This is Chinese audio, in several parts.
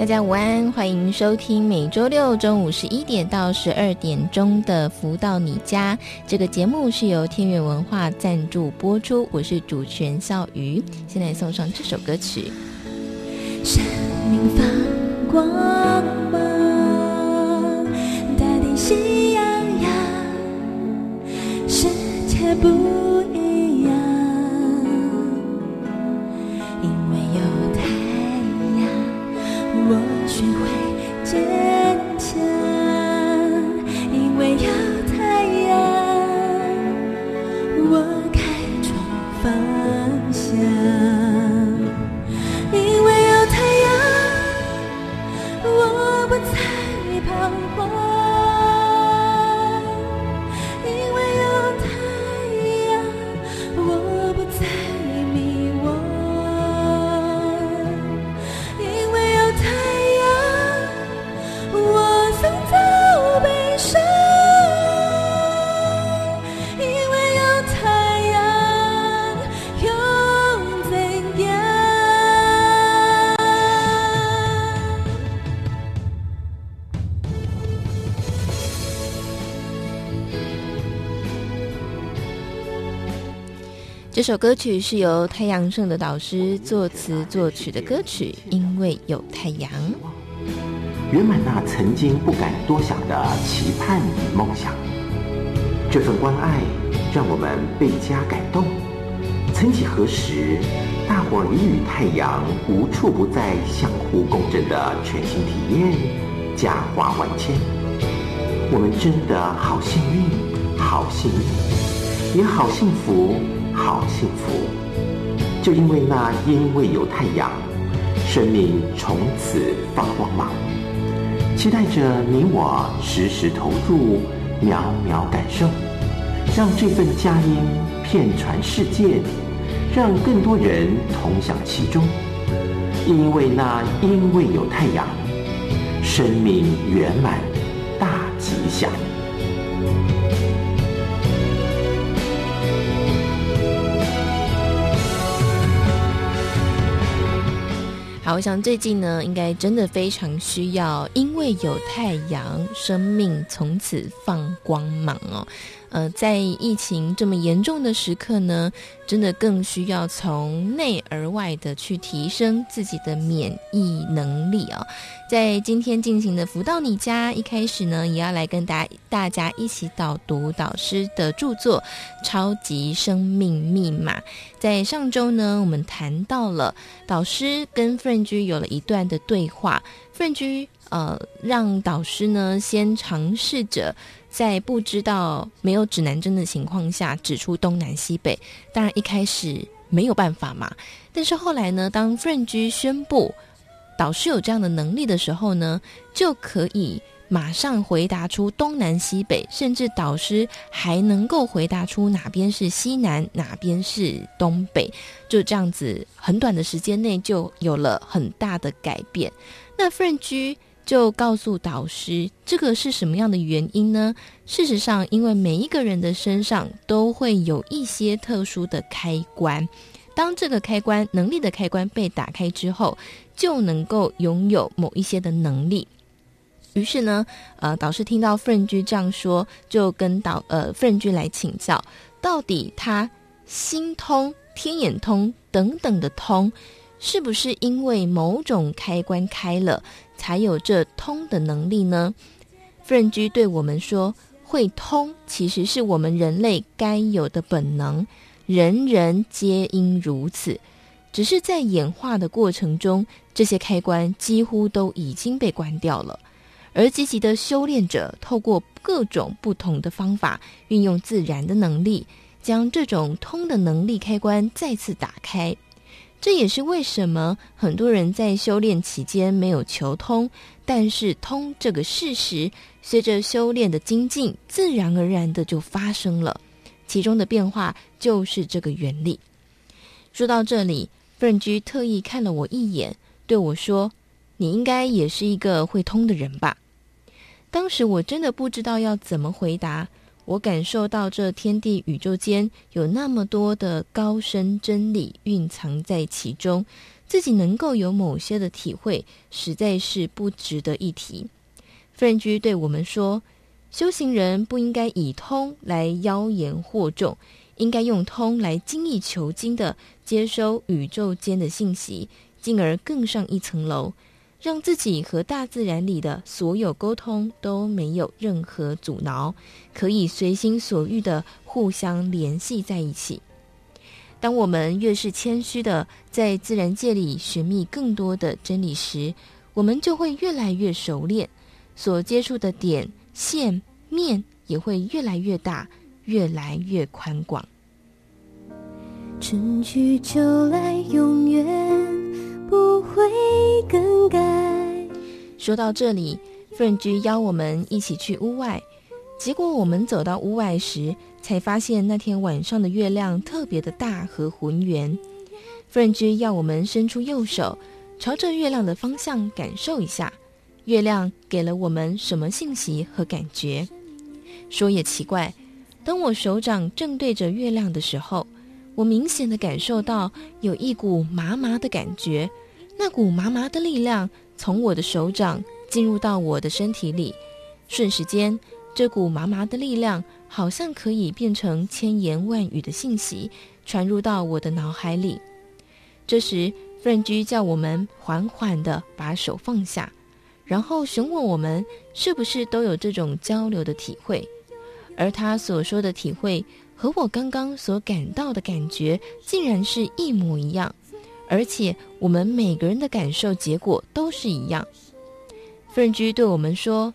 大家午安，欢迎收听每周六中午十一点到十二点钟的《福到你家》这个节目，是由天元文化赞助播出。我是主持人笑瑜，现在送上这首歌曲。生命放光芒，大地喜洋洋，世界不。首歌曲是由太阳盛的导师作词作曲的歌曲，因为有太阳，圆满那曾经不敢多想的期盼与梦想。这份关爱让我们倍加感动。曾几何时，大伙儿与太阳无处不在，相互共振的全新体验，佳话万千。我们真的好幸运，好幸运，也好幸福。好幸福，就因为那因为有太阳，生命从此发光芒。期待着你我时时投入，秒秒感受，让这份佳音遍传世界，让更多人同享其中。因为那因为有太阳，生命圆满大吉祥。好，我想最近呢，应该真的非常需要，因为有太阳，生命从此放光芒哦。呃，在疫情这么严重的时刻呢，真的更需要从内而外的去提升自己的免疫能力啊、在今天进行的福到你家，一开始呢，也要来跟大大家一起导读导师的著作《超级生命密码》。在上周呢，我们谈到了导师跟 Frank 有了一段的对话，Frank 呃，让导师呢先尝试着。在不知道没有指南针的情况下，指出东南西北，当然一开始没有办法嘛。但是后来呢，当 Frank 宣布导师有这样的能力的时候呢，就可以马上回答出东南西北，甚至导师还能够回答出哪边是西南，哪边是东北，就这样子，很短的时间内就有了很大的改变。那 Frank 就告诉导师，这个是什么样的原因呢？事实上，因为每一个人的身上都会有一些特殊的开关，当这个开关能力的开关被打开之后，就能够拥有某一些的能力。于是呢，呃，导师听到 Frank 这样说，就跟导呃 Frank 来请教，到底他心通、天眼通等等的通，是不是因为某种开关开了？才有这通的能力呢？夫人居对我们说：“会通其实是我们人类该有的本能，人人皆应如此。只是在演化的过程中，这些开关几乎都已经被关掉了。而积极的修炼者，透过各种不同的方法，运用自然的能力，将这种通的能力开关再次打开。这也是为什么很多人在修炼期间没有求通，但是通这个事实，随着修炼的精进，自然而然的就发生了。其中的变化就是这个原理。说到这里，奋居特意看了我一眼，对我说：“你应该也是一个会通的人吧？”当时我真的不知道要怎么回答。我感受到这天地宇宙间有那么多的高深真理蕴藏在其中，自己能够有某些的体会，实在是不值得一提。奋居对我们说：“修行人不应该以通来妖言惑众，应该用通来精益求精的接收宇宙间的信息，进而更上一层楼。”让自己和大自然里的所有沟通都没有任何阻挠，可以随心所欲的互相联系在一起。当我们越是谦虚的在自然界里寻觅更多的真理时，我们就会越来越熟练，所接触的点、线、面也会越来越大，越来越宽广。春去秋来，永远。不会更改。说到这里，奋居邀我们一起去屋外。结果我们走到屋外时，才发现那天晚上的月亮特别的大和浑圆。奋居要我们伸出右手，朝着月亮的方向感受一下，月亮给了我们什么信息和感觉？说也奇怪，当我手掌正对着月亮的时候，我明显的感受到有一股麻麻的感觉，那股麻麻的力量从我的手掌进入到我的身体里，瞬时间，这股麻麻的力量好像可以变成千言万语的信息，传入到我的脑海里。这时，奋居叫我们缓缓地把手放下，然后询问我们是不是都有这种交流的体会，而他所说的体会。和我刚刚所感到的感觉竟然是一模一样，而且我们每个人的感受结果都是一样。奋居对我们说：“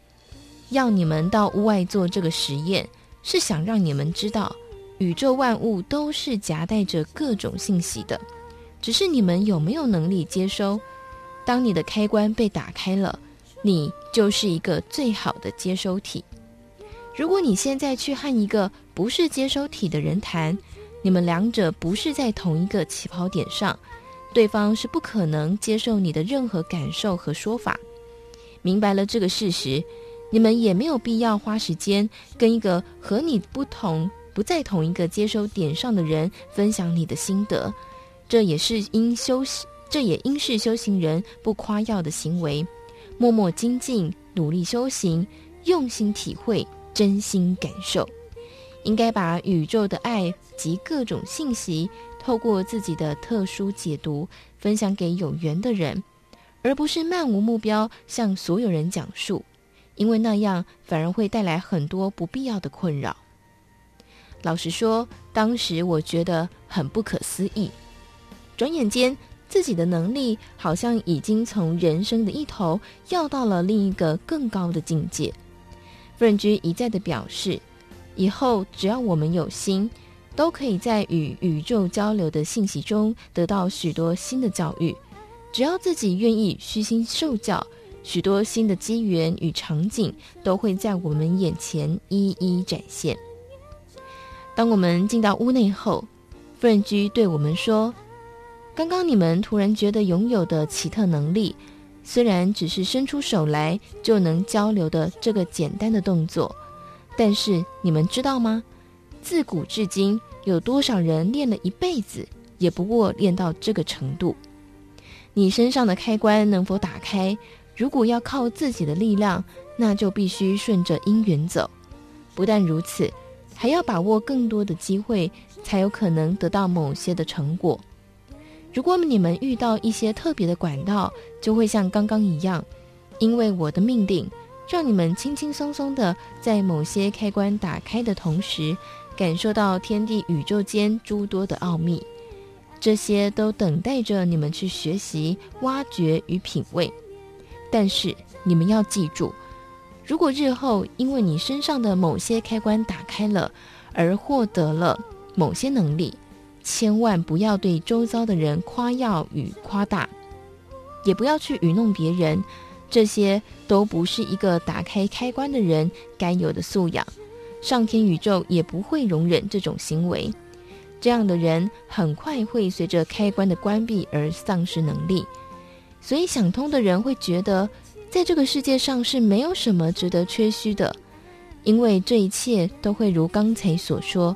要你们到屋外做这个实验，是想让你们知道，宇宙万物都是夹带着各种信息的，只是你们有没有能力接收。当你的开关被打开了，你就是一个最好的接收体。”如果你现在去和一个不是接收体的人谈，你们两者不是在同一个起跑点上，对方是不可能接受你的任何感受和说法。明白了这个事实，你们也没有必要花时间跟一个和你不同、不在同一个接收点上的人分享你的心得。这也是因修，这也应是修行人不夸耀的行为，默默精进，努力修行，用心体会。真心感受，应该把宇宙的爱及各种信息，透过自己的特殊解读，分享给有缘的人，而不是漫无目标向所有人讲述，因为那样反而会带来很多不必要的困扰。老实说，当时我觉得很不可思议，转眼间自己的能力好像已经从人生的一头要到了另一个更高的境界。奋居一再的表示，以后只要我们有心，都可以在与宇宙交流的信息中得到许多新的教育。只要自己愿意虚心受教，许多新的机缘与场景都会在我们眼前一一展现。当我们进到屋内后，奋居对我们说：“刚刚你们突然觉得拥有的奇特能力。”虽然只是伸出手来就能交流的这个简单的动作，但是你们知道吗？自古至今，有多少人练了一辈子，也不过练到这个程度。你身上的开关能否打开？如果要靠自己的力量，那就必须顺着因缘走。不但如此，还要把握更多的机会，才有可能得到某些的成果。如果你们遇到一些特别的管道，就会像刚刚一样，因为我的命令，让你们轻轻松松的在某些开关打开的同时，感受到天地宇宙间诸多的奥秘。这些都等待着你们去学习、挖掘与品味。但是你们要记住，如果日后因为你身上的某些开关打开了，而获得了某些能力，千万不要对周遭的人夸耀与夸大，也不要去愚弄别人，这些都不是一个打开开关的人该有的素养。上天宇宙也不会容忍这种行为，这样的人很快会随着开关的关闭而丧失能力。所以想通的人会觉得，在这个世界上是没有什么值得缺虚的，因为这一切都会如刚才所说。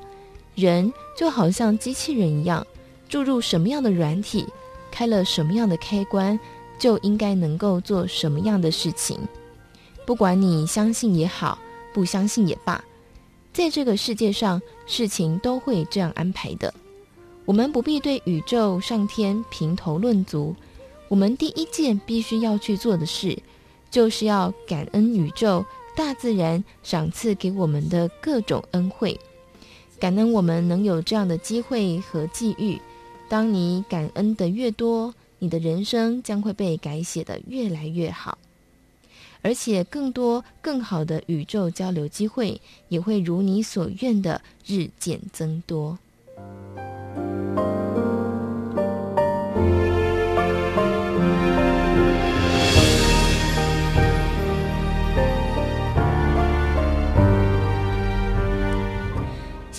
人就好像机器人一样，注入什么样的软体，开了什么样的开关，就应该能够做什么样的事情。不管你相信也好，不相信也罢，在这个世界上，事情都会这样安排的。我们不必对宇宙、上天评头论足。我们第一件必须要去做的事，就是要感恩宇宙、大自然赏赐给我们的各种恩惠。感恩我们能有这样的机会和际遇。当你感恩的越多，你的人生将会被改写的越来越好，而且更多更好的宇宙交流机会也会如你所愿的日渐增多。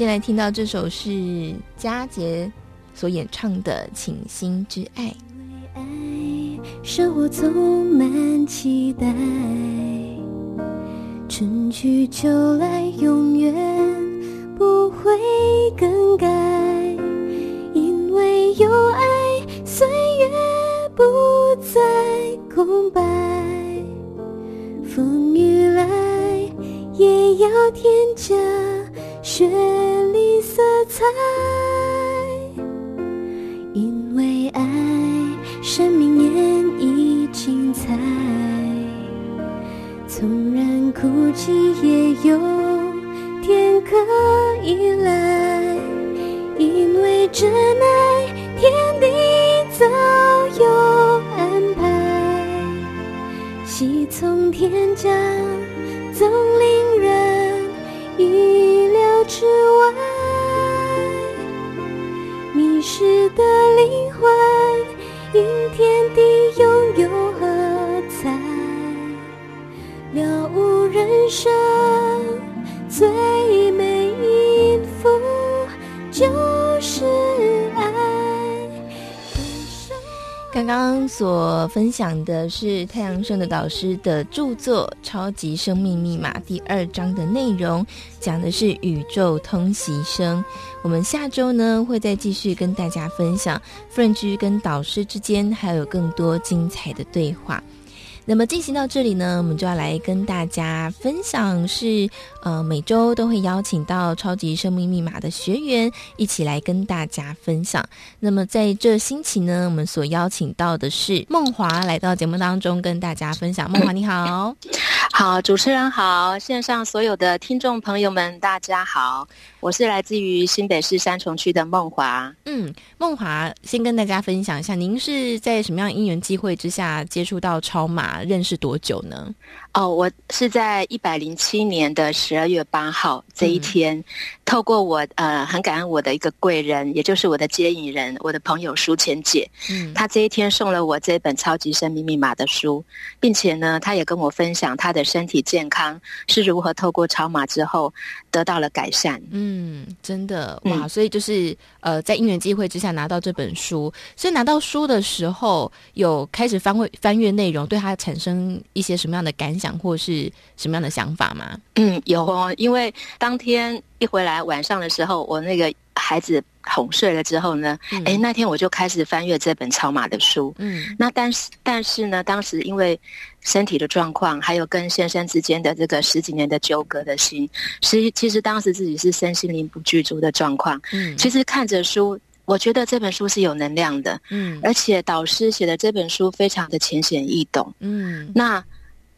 先来听到这首是佳杰所演唱的《倾心之爱》。因为爱，生活充满期待，春去秋来，永远不会更改。因为有爱，岁月不再空白，风雨来也要添加。雪彩，因为爱，生命演绎精彩。纵然哭泣，也有天可以来，因为真爱，天地早有安排。喜从天降，刚刚所分享的是太阳盛的导师的著作《超级生命密码》第二章的内容，讲的是宇宙通习生。我们下周呢会再继续跟大家分享 French 跟导师之间还有更多精彩的对话。那么进行到这里呢，我们就要来跟大家分享是，呃，每周都会邀请到超级生命密码的学员一起来跟大家分享。那么在这星期呢，我们所邀请到的是梦华来到节目当中跟大家分享。梦华你好，好，主持人好，线上所有的听众朋友们大家好。我是来自于新北市三重区的梦华。嗯，梦华先跟大家分享一下，您是在什么样的因缘机会之下接触到超码，认识多久呢？哦，我是在一百零七年的十二月八号这一天，嗯、透过我呃很感恩我的一个贵人，也就是我的接引人，我的朋友淑钱姐，嗯，她这一天送了我这本《超级生命密码》的书，并且呢，她也跟我分享她的身体健康是如何透过超码之后得到了改善。嗯，真的哇，所以就是呃在因缘机会之下拿到这本书，所以拿到书的时候有开始翻阅翻阅内容，对她产生一些什么样的感想或是什么样的想法吗？嗯，有哦，因为当天一回来晚上的时候，我那个孩子哄睡了之后呢，哎、嗯，那天我就开始翻阅这本超马的书。嗯，那但是但是呢，当时因为身体的状况，还有跟先生之间的这个十几年的纠葛的心，实其实当时自己是身心灵不具足的状况。嗯，其实看着书，我觉得这本书是有能量的。嗯，而且导师写的这本书非常的浅显易懂。嗯，那。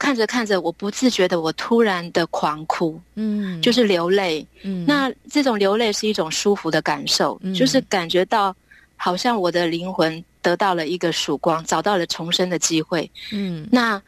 看着看着，我不自觉的，我突然的狂哭，嗯，就是流泪，嗯，那这种流泪是一种舒服的感受，嗯，就是感觉到好像我的灵魂得到了一个曙光，找到了重生的机会，嗯，那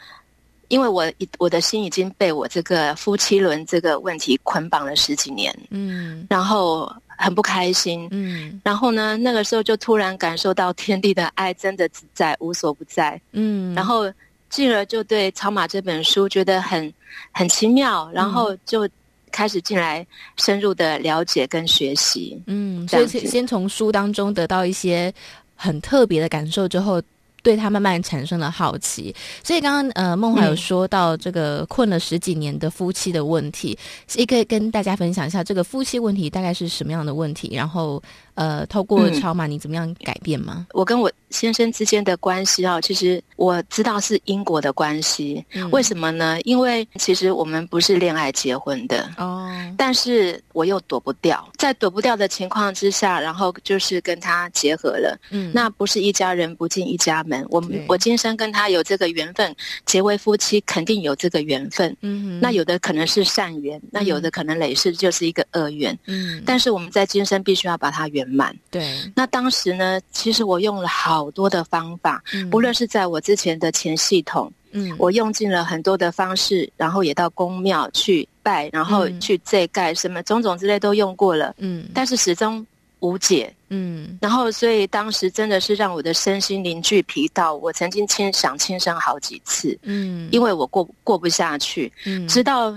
因为我我的心已经被我这个夫妻轮这个问题捆绑了十几年，嗯，然后很不开心。嗯，然后呢，那个时候就突然感受到天地的爱真的在无所不在。嗯，然后进而就对《草马》这本书觉得很很奇妙，然后就开始进来深入的了解跟学习。嗯，所以先从书当中得到一些很特别的感受之后。对他慢慢产生了好奇，所以刚刚呃梦华有说到这个困了十几年的夫妻的问题，也、嗯、可以跟大家分享一下这个夫妻问题大概是什么样的问题，然后呃透过超马你怎么样改变吗？我跟我先生之间的关系啊，其实我知道是因果的关系，嗯、为什么呢？因为其实我们不是恋爱结婚的哦，但是我又躲不掉，在躲不掉的情况之下，然后就是跟他结合了，嗯，那不是一家人不进一家门。我我今生跟他有这个缘分，结为夫妻，肯定有这个缘分。嗯，那有的可能是善缘，那有的可能累世就是一个恶缘。嗯，但是我们在今生必须要把它圆满。对，那当时呢，其实我用了好多的方法，嗯、不论是在我之前的前系统，嗯，我用尽了很多的方式，然后也到宫庙去拜，然后去祭盖什么种种之类都用过了。嗯，但是始终。无解，嗯，然后所以当时真的是让我的身心凝聚疲到，我曾经轻想轻生好几次，嗯，因为我过过不下去，嗯，直到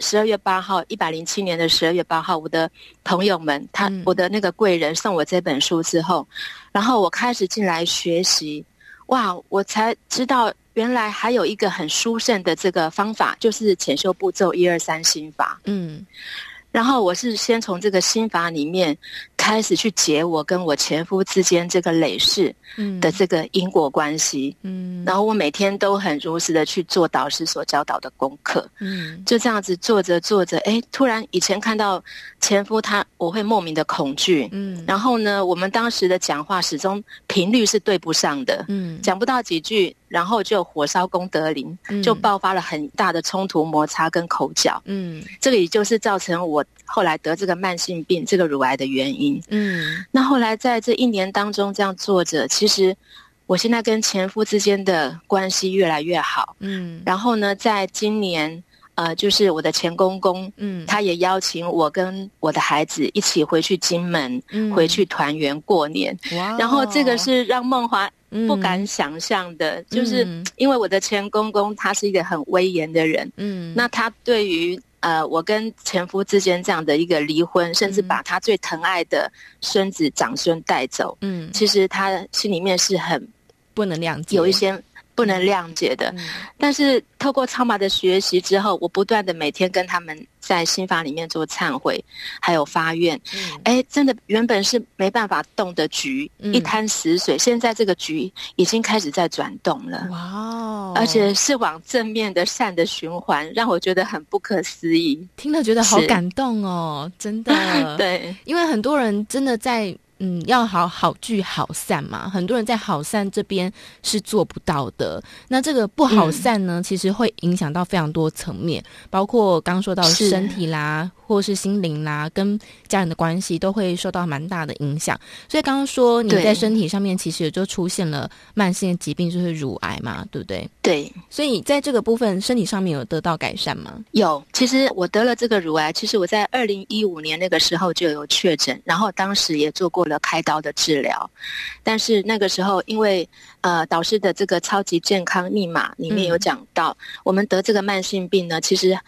十二月八号，一百零七年的十二月八号，我的朋友们，他、嗯、我的那个贵人送我这本书之后，然后我开始进来学习，哇，我才知道原来还有一个很殊胜的这个方法，就是潜修步骤一二三心法，嗯。然后我是先从这个心法里面开始去解我跟我前夫之间这个累世的这个因果关系，嗯，然后我每天都很如实的去做导师所教导的功课，嗯，就这样子做着做着，哎，突然以前看到前夫他，我会莫名的恐惧，嗯，然后呢，我们当时的讲话始终频率是对不上的，嗯，讲不到几句。然后就火烧功德林，就爆发了很大的冲突摩擦跟口角。嗯，这个也就是造成我后来得这个慢性病、这个乳癌的原因。嗯，那后来在这一年当中这样做着，其实我现在跟前夫之间的关系越来越好。嗯，然后呢，在今年，呃，就是我的前公公，嗯，他也邀请我跟我的孩子一起回去金门，嗯，回去团圆过年。哇，然后这个是让梦华。不敢想象的，嗯、就是因为我的前公公他是一个很威严的人，嗯，那他对于呃我跟前夫之间这样的一个离婚，甚至把他最疼爱的孙子长孙带走，嗯，其实他心里面是很不能谅解，有一些。不能谅解的，嗯、但是透过超马的学习之后，我不断的每天跟他们在心法里面做忏悔，还有发愿。哎、嗯，真的原本是没办法动的局，嗯、一滩死水，现在这个局已经开始在转动了。哇哦！而且是往正面的善的循环，让我觉得很不可思议。听了觉得好感动哦，真的。对，因为很多人真的在。嗯，要好好聚好散嘛，很多人在好散这边是做不到的。那这个不好散呢，嗯、其实会影响到非常多层面，包括刚刚说到身体啦。或是心灵啦，跟家人的关系都会受到蛮大的影响。所以刚刚说你在身体上面其实也就出现了慢性疾病，就是乳癌嘛，对不对？对。所以在这个部分，身体上面有得到改善吗？有。其实我得了这个乳癌，其实我在二零一五年那个时候就有确诊，然后当时也做过了开刀的治疗。但是那个时候，因为呃导师的这个超级健康密码里面有讲到，嗯、我们得这个慢性病呢，其实。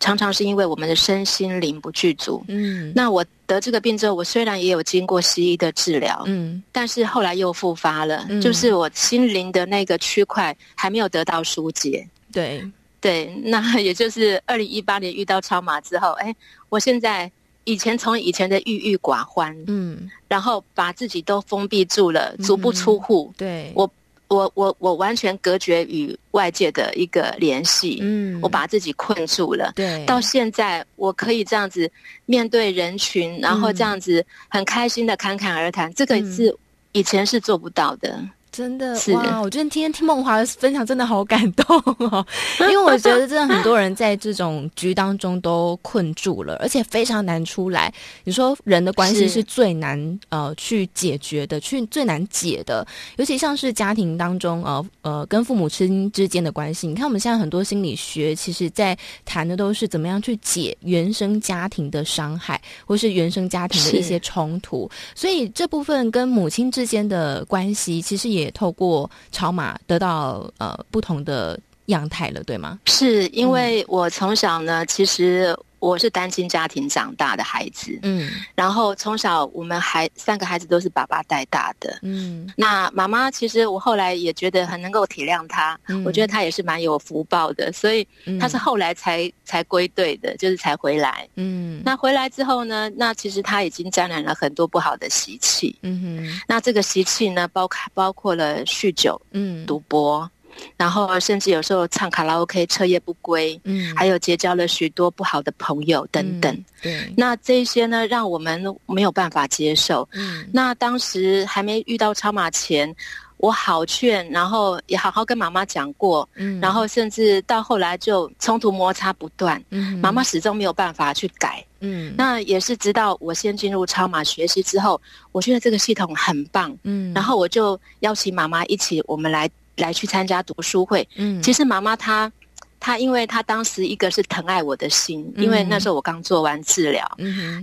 常常是因为我们的身心灵不具足。嗯，那我得这个病之后，我虽然也有经过西医的治疗，嗯，但是后来又复发了，嗯、就是我心灵的那个区块还没有得到疏解。对，对，那也就是二零一八年遇到超马之后，哎，我现在以前从以前的郁郁寡欢，嗯，然后把自己都封闭住了，足不出户。嗯、对，我。我我我完全隔绝与外界的一个联系，嗯，我把自己困住了。对，到现在我可以这样子面对人群，嗯、然后这样子很开心的侃侃而谈，这个是以前是做不到的。真的哇！我觉得今天听梦华的分享真的好感动哦，因为我觉得真的很多人在这种局当中都困住了，而且非常难出来。你说人的关系是最难呃去解决的，去最难解的，尤其像是家庭当中呃呃跟父母亲之间的关系。你看我们现在很多心理学，其实在谈的都是怎么样去解原生家庭的伤害，或是原生家庭的一些冲突。所以这部分跟母亲之间的关系，其实也透过超码得到呃不同的样态了，对吗？是因为我从小呢，其实。我是单亲家庭长大的孩子，嗯，然后从小我们还三个孩子都是爸爸带大的，嗯，那妈妈其实我后来也觉得很能够体谅她，嗯，我觉得她也是蛮有福报的，所以她是后来才、嗯、才归队的，就是才回来，嗯，那回来之后呢，那其实她已经沾染了很多不好的习气，嗯哼，那这个习气呢，包括包括了酗酒，嗯，赌博。然后甚至有时候唱卡拉 OK，彻夜不归，嗯，还有结交了许多不好的朋友等等，嗯、对，那这些呢，让我们没有办法接受。嗯，那当时还没遇到超马前，我好劝，然后也好好跟妈妈讲过，嗯，然后甚至到后来就冲突摩擦不断，嗯，妈妈始终没有办法去改，嗯，那也是直到我先进入超马学习之后，我觉得这个系统很棒，嗯，然后我就邀请妈妈一起，我们来。来去参加读书会，嗯，其实妈妈她，她因为她当时一个是疼爱我的心，嗯、因为那时候我刚做完治疗，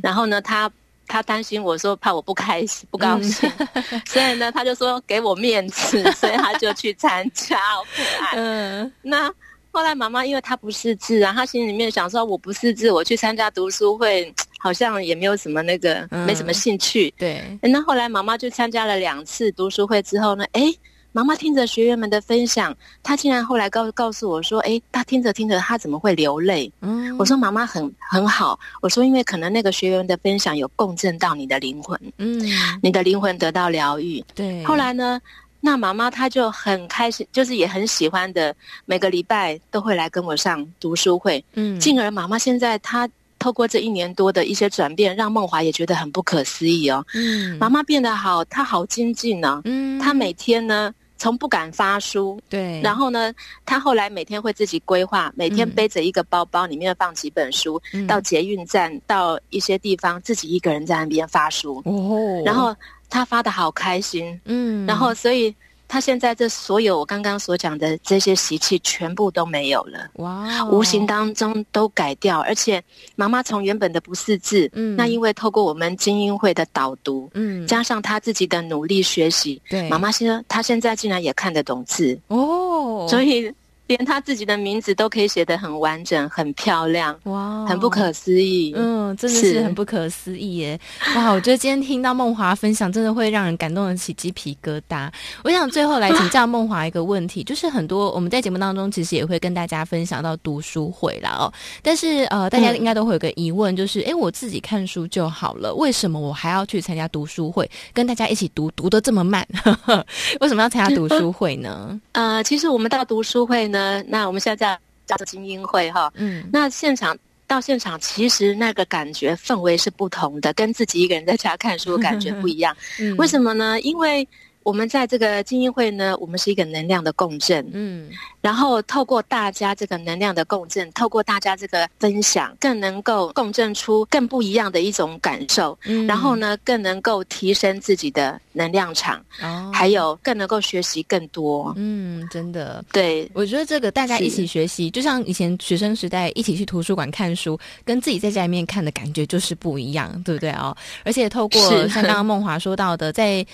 然后呢，她她担心我说怕我不开心不高兴，嗯、所以呢，她就说给我面子，所以她就去参加，好可爱。嗯，那后来妈妈因为她不识字啊，她心里面想说我不识字，我去参加读书会好像也没有什么那个，嗯、没什么兴趣。对，那后来妈妈就参加了两次读书会之后呢，哎。妈妈听着学员们的分享，她竟然后来告告诉我说：“诶，她听着听着，她怎么会流泪？”嗯，我说：“妈妈很很好。”我说：“因为可能那个学员的分享有共振到你的灵魂，嗯，你的灵魂得到疗愈。”对。后来呢，那妈妈她就很开心，就是也很喜欢的，每个礼拜都会来跟我上读书会。嗯，进而妈妈现在她透过这一年多的一些转变，让梦华也觉得很不可思议哦。嗯，妈妈变得好，她好精进呢。嗯，她每天呢。从不敢发书，对，然后呢，他后来每天会自己规划，每天背着一个包包，里面放几本书，嗯、到捷运站，到一些地方，自己一个人在那边发书，哦，然后他发的好开心，嗯，然后所以。他现在这所有我刚刚所讲的这些习气全部都没有了，哇 Wow，无形当中都改掉，而且妈妈从原本的不识字，嗯，那因为透过我们精英会的导读，嗯，加上他自己的努力学习，对，妈妈现在她现在竟然也看得懂字。哦，所以。连他自己的名字都可以写得很完整、很漂亮，哇，很不可思议。嗯，真的是很不可思议耶！哇，我觉得今天听到梦华分享，真的会让人感动得起鸡皮疙瘩。我想最后来请教梦华一个问题，就是很多我们在节目当中其实也会跟大家分享到读书会啦哦，但是呃，大家应该都会有个疑问，就是哎、嗯，我自己看书就好了，为什么我还要去参加读书会，跟大家一起读，读得这么慢？呵呵，为什么要参加读书会呢？呃，其实我们到读书会呢。呃，那我们现在叫叫做精英会哈，嗯，那现场到现场，其实那个感觉氛围是不同的，跟自己一个人在家看书感觉不一样。嗯，为什么呢？因为我们在这个精英会呢，我们是一个能量的共振，嗯，然后透过大家这个能量的共振，透过大家这个分享，更能够共振出更不一样的一种感受，嗯，然后呢，更能够提升自己的能量场，哦，还有更能够学习更多，嗯，真的，对，我觉得这个大家一起学习，就像以前学生时代一起去图书馆看书，跟自己在家里面看的感觉就是不一样，对不对哦？而且透过像刚刚 梦华说到的，在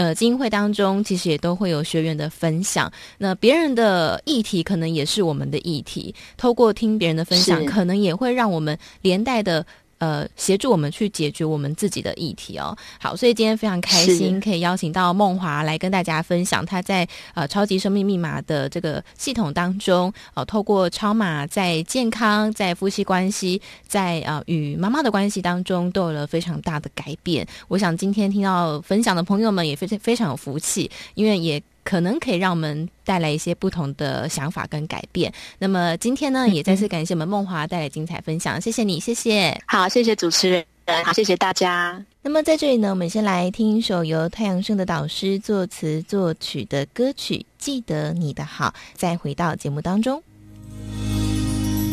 呃，精英会当中其实也都会有学员的分享，那别人的议题可能也是我们的议题，透过听别人的分享，可能也会让我们连带的。呃，协助我们去解决我们自己的议题哦。好，所以今天非常开心，可以邀请到梦华来跟大家分享她在呃超级生命密码的这个系统当中，呃，透过超码在健康、在夫妻关系、在呃与妈妈的关系当中都有了非常大的改变。我想今天听到分享的朋友们也非常非常有福气，因为也。可能可以让我们带来一些不同的想法跟改变。那么今天呢，也再次感谢我们梦华带来精彩分享，谢谢你，谢谢。好，谢谢主持人，好，谢谢大家。那么在这里呢，我们先来听一首由太阳盛的导师作词作曲的歌曲《记得你的好》，再回到节目当中。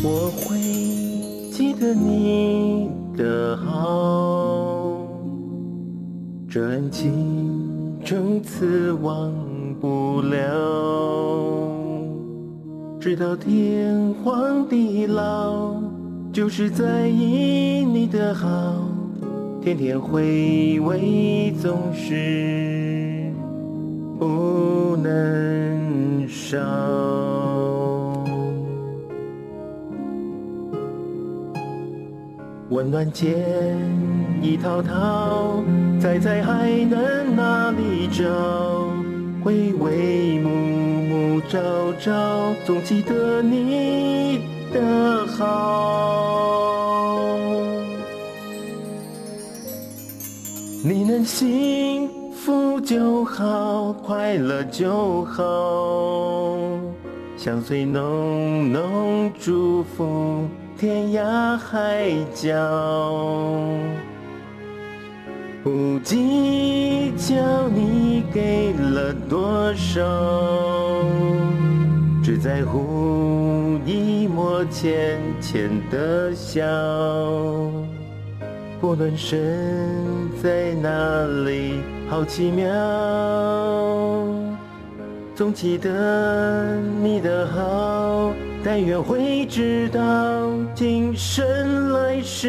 我会记得你的好，这恩情从此忘不了，直到天荒地老，就是在意你的好。天天回味，总是不能少。温暖间一滔滔，猜猜还能哪里找？回味暮暮朝朝，总记得你的好。你能幸福就好，快乐就好，相随浓浓祝福，天涯海角。不计较你给了多少，只在乎一抹浅浅的笑。不论身在哪里，好奇妙，总记得你的好，但愿会知道今生来世，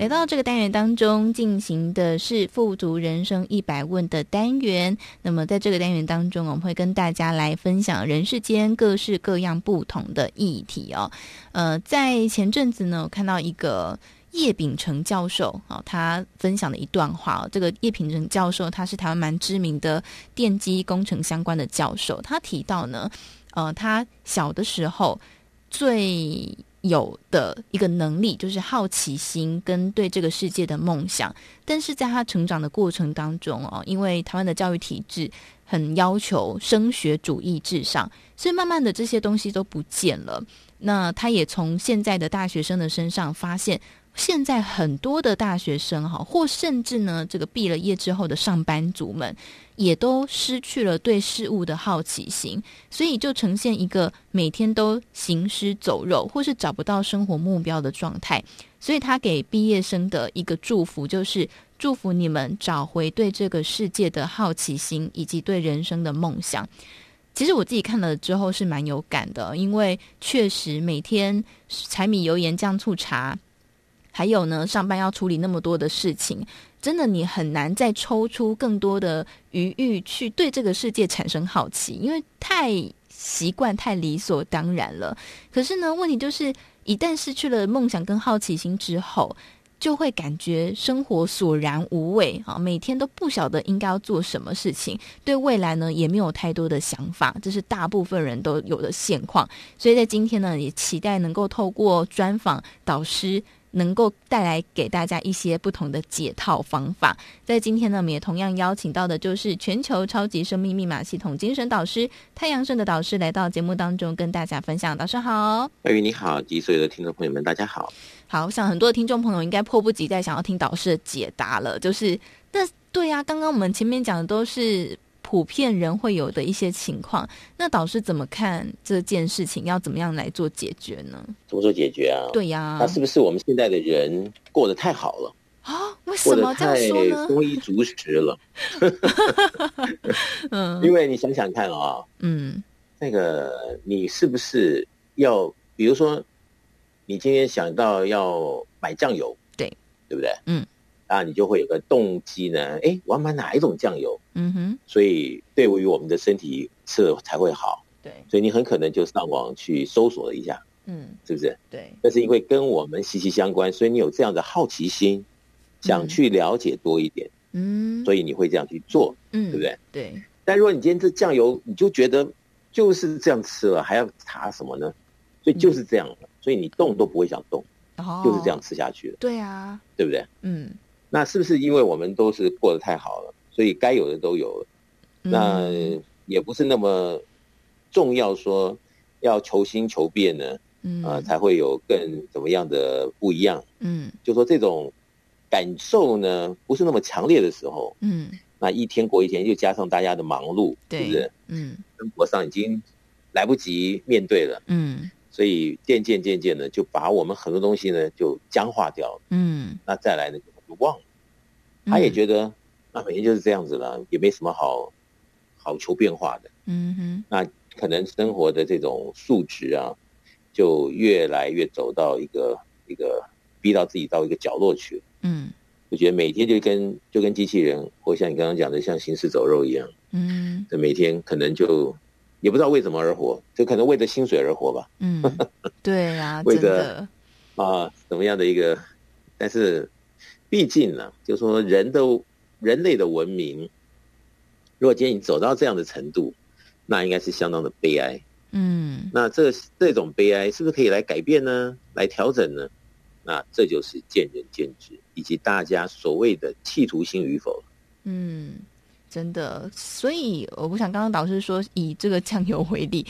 来到这个单元当中，进行的是“富足人生一百问”的单元。那么，在这个单元当中，我们会跟大家来分享人世间各式各样不同的议题哦。呃，在前阵子呢，我看到一个叶秉成教授啊，他分享的一段话。这个叶秉成教授，他是台湾蛮知名的电机工程相关的教授。他提到呢，呃，他小的时候最有的一个能力就是好奇心跟对这个世界的梦想，但是在他成长的过程当中哦，因为台湾的教育体制很要求升学主义至上，所以慢慢的这些东西都不见了。那他也从现在的大学生的身上发现，现在很多的大学生哈，或甚至呢，这个毕了业之后的上班族们，也都失去了对事物的好奇心，所以就呈现一个每天都行尸走肉，或是找不到生活目标的状态。所以他给毕业生的一个祝福，就是祝福你们找回对这个世界的好奇心，以及对人生的梦想。其实我自己看了之后是蛮有感的，因为确实每天柴米油盐酱醋茶。还有呢，上班要处理那么多的事情，真的你很难再抽出更多的余裕去对这个世界产生好奇，因为太习惯、太理所当然了。可是呢，问题就是一旦失去了梦想跟好奇心之后，就会感觉生活索然无味啊，每天都不晓得应该要做什么事情，对未来呢也没有太多的想法，这是大部分人都有的现况。所以在今天呢，也期待能够透过专访导师。能够带来给大家一些不同的解套方法。在今天呢，我们也同样邀请到的就是全球超级生命密码系统精神导师太阳盛的导师来到节目当中跟大家分享。导师好，白宇你好，及所有的听众朋友们，大家好。好，我想很多的听众朋友应该迫不及待想要听导师的解答了。就是，那对呀、啊，刚刚我们前面讲的都是。普遍人会有的一些情况，那导师怎么看这件事情？要怎么样来做解决呢？怎么做解决啊？对呀，那是不是我们现在的人过得太好了啊？为什么这样说呢？丰衣足食了。嗯，因为你想想看啊、哦，嗯，那个你是不是要，比如说，你今天想到要买酱油，对，对不对？嗯。啊，你就会有个动机呢，哎，我要买哪一种酱油？嗯哼，所以对于我们的身体吃了才会好。对，所以你很可能就上网去搜索了一下，嗯，是不是？对，但是因为跟我们息息相关，所以你有这样的好奇心，想去了解多一点，嗯，所以你会这样去做，嗯，对不对？对。但如果你今天这酱油，你就觉得就是这样吃了，还要查什么呢？所以就是这样的，所以你动都不会想动，就是这样吃下去的。对啊，对不对？嗯。那是不是因为我们都是过得太好了，所以该有的都有了？那也不是那么重要，说要求新求变呢？嗯，啊，才会有更怎么样的不一样？嗯，就说这种感受呢，不是那么强烈的时候，嗯，那一天过一天，又加上大家的忙碌，对，是不是？嗯，生活上已经来不及面对了，嗯，所以渐渐渐渐的就把我们很多东西呢就僵化掉了，嗯，那再来呢？忘了，他也觉得那每天就是这样子了，也没什么好好求变化的。嗯哼，那可能生活的这种素质啊，就越来越走到一个一个逼到自己到一个角落去。嗯，我觉得每天就跟就跟机器人，或像你刚刚讲的，像行尸走肉一样。嗯，这每天可能就也不知道为什么而活，就可能为着薪水而活吧。嗯，对呀，为着啊怎么样的一个，但是。毕竟呢，就是说人的人类的文明，如果今天你走到这样的程度，那应该是相当的悲哀。嗯，那这这种悲哀是不是可以来改变呢？来调整呢？那这就是见仁见智，以及大家所谓的企图心与否。嗯，真的，所以我不想刚刚导师说以这个酱油为例，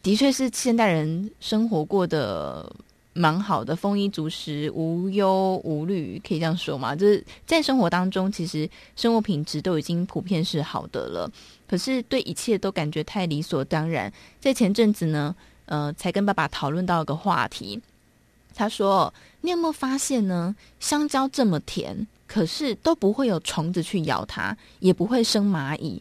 的确是现代人生活过的。蛮好的，丰衣足食，无忧无虑，可以这样说吗？就是在生活当中，其实生活品质都已经普遍是好的了。可是对一切都感觉太理所当然。在前阵子呢，呃，才跟爸爸讨论到一个话题。他说：“你有没有发现呢？香蕉这么甜，可是都不会有虫子去咬它，也不会生蚂蚁。”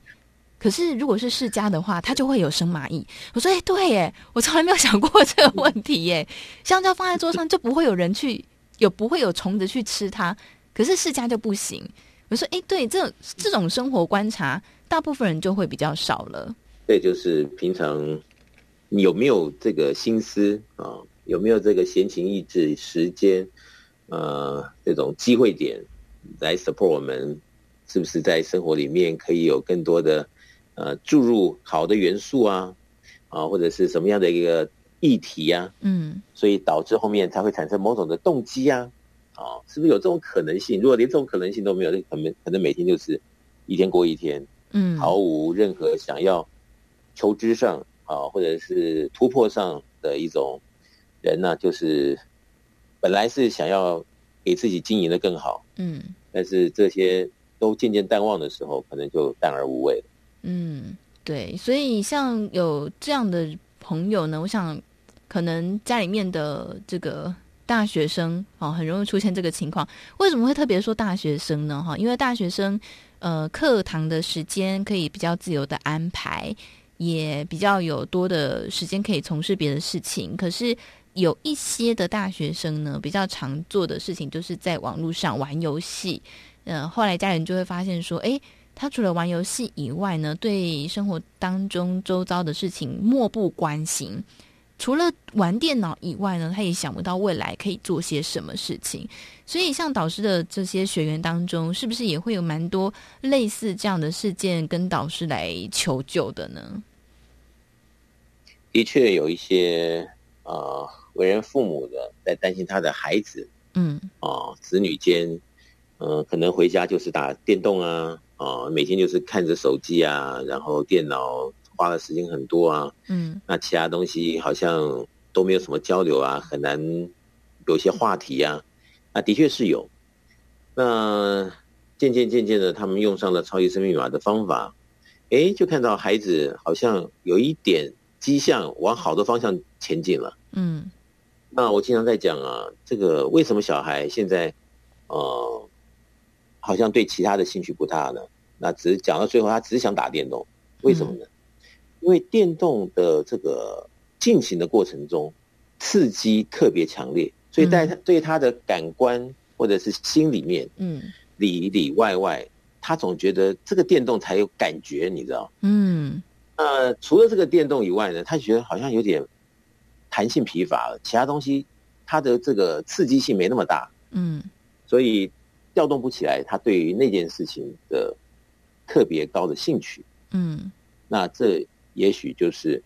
可是，如果是世家的话，它就会有生蚂蚁。我说：“哎，对耶，我从来没有想过这个问题耶。香蕉放在桌上就不会有人去，有不会有虫子去吃它。可是世家就不行。”我说：“哎，对，这这种生活观察，大部分人就会比较少了。对，就是平常你有没有这个心思啊？有没有这个闲情逸致、时间？呃，这种机会点来 support 我们，是不是在生活里面可以有更多的？呃，注入好的元素啊，啊，或者是什么样的一个议题呀、啊，嗯，所以导致后面它会产生某种的动机啊，啊，是不是有这种可能性？如果连这种可能性都没有，那可能可能每天就是一天过一天，嗯，毫无任何想要求知上啊，或者是突破上的一种人呢、啊，就是本来是想要给自己经营的更好，嗯，但是这些都渐渐淡忘的时候，可能就淡而无味了。嗯，对，所以像有这样的朋友呢，我想可能家里面的这个大学生哦，很容易出现这个情况。为什么会特别说大学生呢？哈，因为大学生呃，课堂的时间可以比较自由的安排，也比较有多的时间可以从事别的事情。可是有一些的大学生呢，比较常做的事情就是在网络上玩游戏。嗯、后来家人就会发现说，哎。他除了玩游戏以外呢，对生活当中周遭的事情漠不关心。除了玩电脑以外呢，他也想不到未来可以做些什么事情。所以，像导师的这些学员当中，是不是也会有蛮多类似这样的事件跟导师来求救的呢？的确，有一些呃为人父母的在担心他的孩子，嗯哦、呃，子女间，嗯、呃，可能回家就是打电动啊。哦，每天就是看着手机啊，然后电脑花的时间很多啊，嗯，那其他东西好像都没有什么交流啊，很难有些话题啊，那的确是有。那渐渐渐渐的，他们用上了超级生命密码的方法，哎，就看到孩子好像有一点迹象往好的方向前进了，嗯。那我经常在讲啊，这个为什么小孩现在，呃。好像对其他的兴趣不大呢，那只是讲到最后，他只想打电动，为什么呢？嗯、因为电动的这个进行的过程中，刺激特别强烈，所以在他对他的感官或者是心里面，嗯，里里外外，他总觉得这个电动才有感觉，你知道？嗯，呃，除了这个电动以外呢，他觉得好像有点弹性疲乏了，其他东西它的这个刺激性没那么大，嗯，所以调动不起来，他对于那件事情的特别高的兴趣，嗯，那这也许就是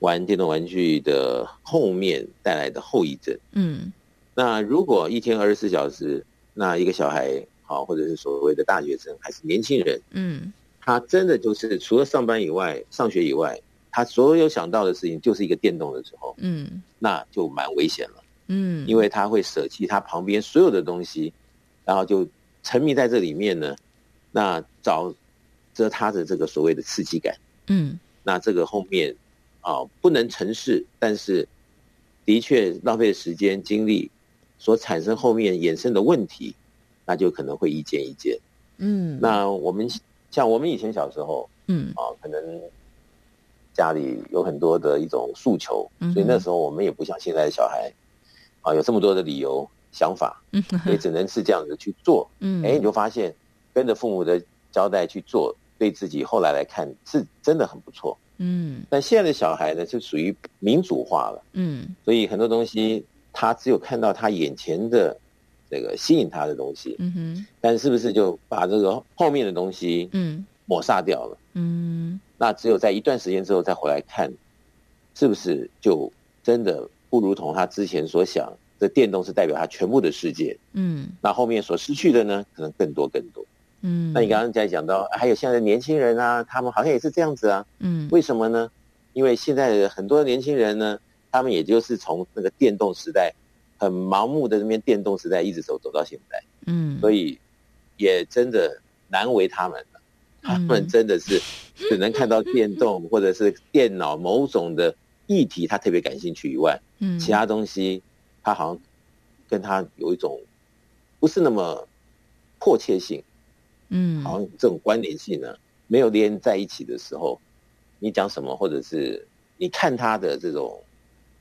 玩电动玩具的后面带来的后遗症，嗯，那如果一天二十四小时，那一个小孩好，或者是所谓的大学生还是年轻人，嗯，他真的就是除了上班以外，上学以外。他所有想到的事情就是一个电动的时候，嗯，那就蛮危险了，嗯，因为他会舍弃他旁边所有的东西，然后就沉迷在这里面呢，那找着他的这个所谓的刺激感，嗯，那这个后面啊不能成事，但是的确浪费时间精力所产生后面衍生的问题，那就可能会一件一件，嗯，那我们像我们以前小时候，嗯，啊可能。家里有很多的一种诉求，所以那时候我们也不像现在的小孩，啊，有这么多的理由想法，所以只能是这样子去做。嗯，哎，你就发现跟着父母的交代去做，对自己后来来看是真的很不错。嗯，但现在的小孩呢，就属于民主化了。嗯，所以很多东西他只有看到他眼前的这个吸引他的东西。嗯哼，但是不是就把这个后面的东西嗯抹杀掉了？嗯。那只有在一段时间之后再回来看，是不是就真的不如同他之前所想，这电动是代表他全部的世界？嗯，那后面所失去的呢，可能更多更多。嗯，那你刚刚在讲到，还有现在的年轻人啊，他们好像也是这样子啊。嗯，为什么呢？因为现在的很多年轻人呢，他们也就是从那个电动时代很盲目的那边电动时代一直走走到现在。嗯，所以也真的难为他们了。他们真的是只能看到电动或者是电脑某种的议题，他特别感兴趣以外，嗯，其他东西他好像跟他有一种不是那么迫切性，嗯，好像这种关联性呢没有连在一起的时候，你讲什么或者是你看他的这种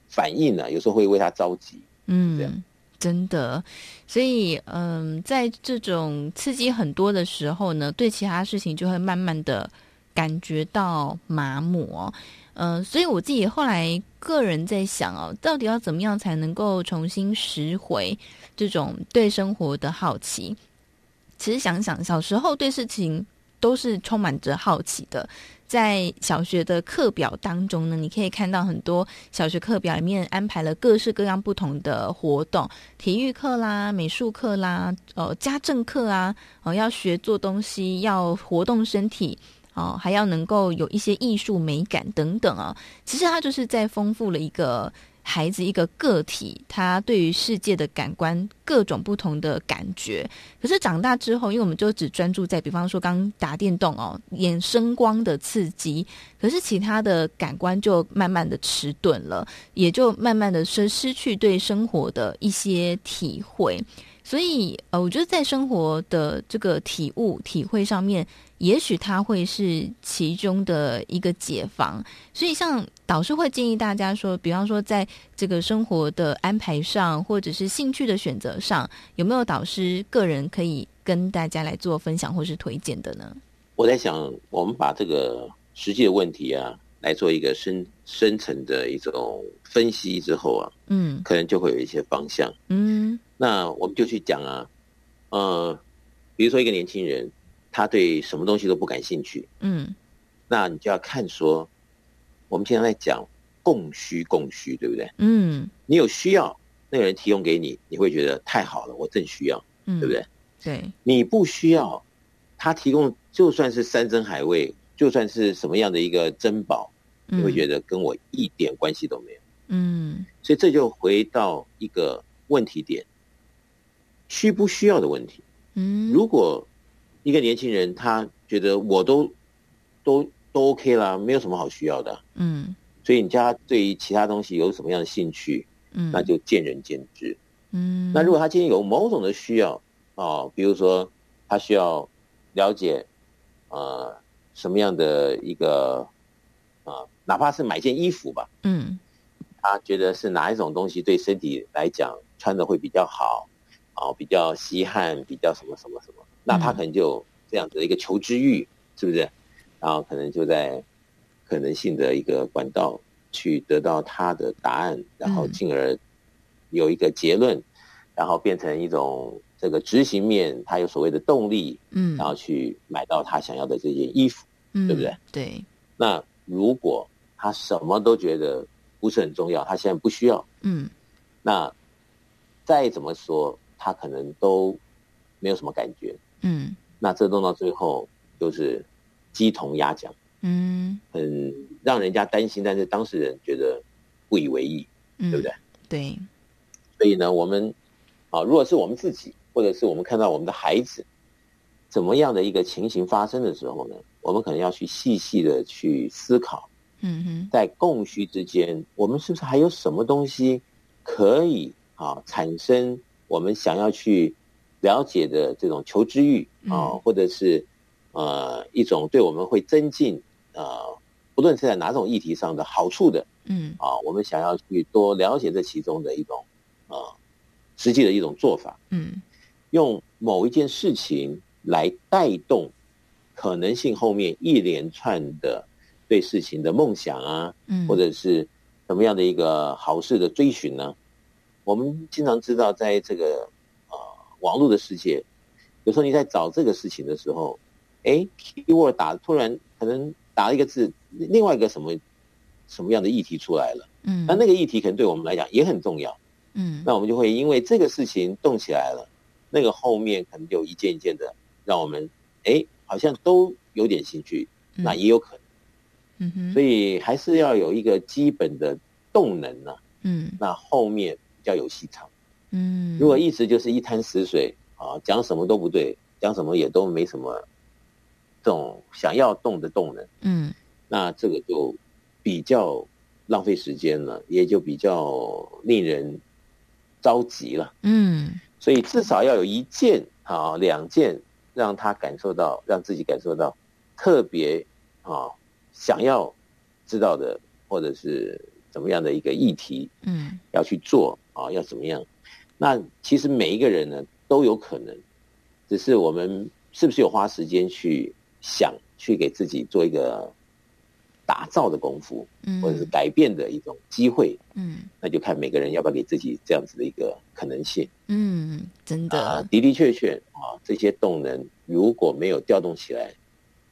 反应呢，有时候会为他着急，嗯，这样。真的，所以嗯，在这种刺激很多的时候呢，对其他事情就会慢慢的感觉到麻木哦。嗯，所以我自己后来个人在想哦，到底要怎么样才能够重新拾回这种对生活的好奇？其实想想，小时候对事情都是充满着好奇的。在小学的课表当中呢，你可以看到很多小学课表里面安排了各式各样不同的活动，体育课啦、美术课啦、呃家政课啊，哦、要学做东西，要活动身体，哦、还要能够有一些艺术美感等等啊。其实它就是在丰富了一个。孩子一个个体，他对于世界的感官各种不同的感觉。可是长大之后，因为我们就只专注在，比方说刚打电动哦，眼声光的刺激，可是其他的感官就慢慢的迟钝了，也就慢慢的失失去对生活的一些体会。所以，呃，我觉得在生活的这个体悟、体会上面，也许它会是其中的一个解放。所以，像导师会建议大家说，比方说，在这个生活的安排上，或者是兴趣的选择上，有没有导师个人可以跟大家来做分享或是推荐的呢？我在想，我们把这个实际的问题啊，来做一个深深层的一种分析之后啊，嗯，可能就会有一些方向，嗯。那我们就去讲啊，呃，比如说一个年轻人，他对什么东西都不感兴趣，嗯，那你就要看说，我们经常在讲供需供需，对不对？嗯，你有需要，那个人提供给你，你会觉得太好了，我正需要，嗯，对不对？对，你不需要，他提供就算是山珍海味，就算是什么样的一个珍宝，你会觉得跟我一点关系都没有，嗯，所以这就回到一个问题点。需不需要的问题？嗯，如果一个年轻人他觉得我都都都 OK 啦，没有什么好需要的，嗯，所以你叫他对于其他东西有什么样的兴趣，嗯，那就见仁见智，嗯。那如果他今天有某种的需要啊，比如说他需要了解呃什么样的一个啊，哪怕是买件衣服吧，嗯，他觉得是哪一种东西对身体来讲穿的会比较好。哦，比较吸汗，比较什么什么什么，那他可能就这样子的一个求知欲，是不是？然后可能就在可能性的一个管道去得到他的答案，然后进而有一个结论，嗯、然后变成一种这个执行面，他有所谓的动力，嗯，然后去买到他想要的这件衣服，嗯，对不对？对。那如果他什么都觉得不是很重要，他现在不需要，嗯，那再怎么说，他可能都没有什么感觉，嗯，那这弄到最后就是鸡同鸭讲。嗯，很让人家担心，但是当事人觉得不以为意，嗯、对不对？对。所以呢，我们啊，如果是我们自己，或者是我们看到我们的孩子怎么样的一个情形发生的时候呢，我们可能要去细细的去思考。嗯哼，在供需之间，我们是不是还有什么东西可以啊产生我们想要去了解的这种求知欲啊，嗯、或者是呃一种对我们会增进。呃，不论是在哪种议题上的好处的，嗯，啊，我们想要去多了解这其中的一种，呃，实际的一种做法，嗯，用某一件事情来带动可能性后面一连串的对事情的梦想啊，嗯，或者是什么样的一个好事的追寻呢？我们经常知道，在这个呃网络的世界，有时候你在找这个事情的时候，哎，keyword 打突然可能。打了一个字，另外一个什么什么样的议题出来了？嗯，那那个议题可能对我们来讲也很重要。嗯，那我们就会因为这个事情动起来了，那个后面可能就一件一件的让我们哎，好像都有点兴趣。那也有可能。嗯哼，所以还是要有一个基本的动能呢。嗯，那后面比较有戏唱。嗯，如果一直就是一滩死水啊，讲什么都不对，讲什么也都没什么。这种想要动的动能，嗯，那这个就比较浪费时间了，也就比较令人着急了，嗯，所以至少要有一件啊，两件让他感受到，让自己感受到特别啊想要知道的，或者是怎么样的一个议题，嗯，要去做啊，要怎么样？那其实每一个人呢都有可能，只是我们是不是有花时间去。想去给自己做一个打造的功夫，嗯，或者是改变的一种机会，嗯，那就看每个人要不要给自己这样子的一个可能性，嗯，真的，啊、的的确确啊，这些动能如果没有调动起来，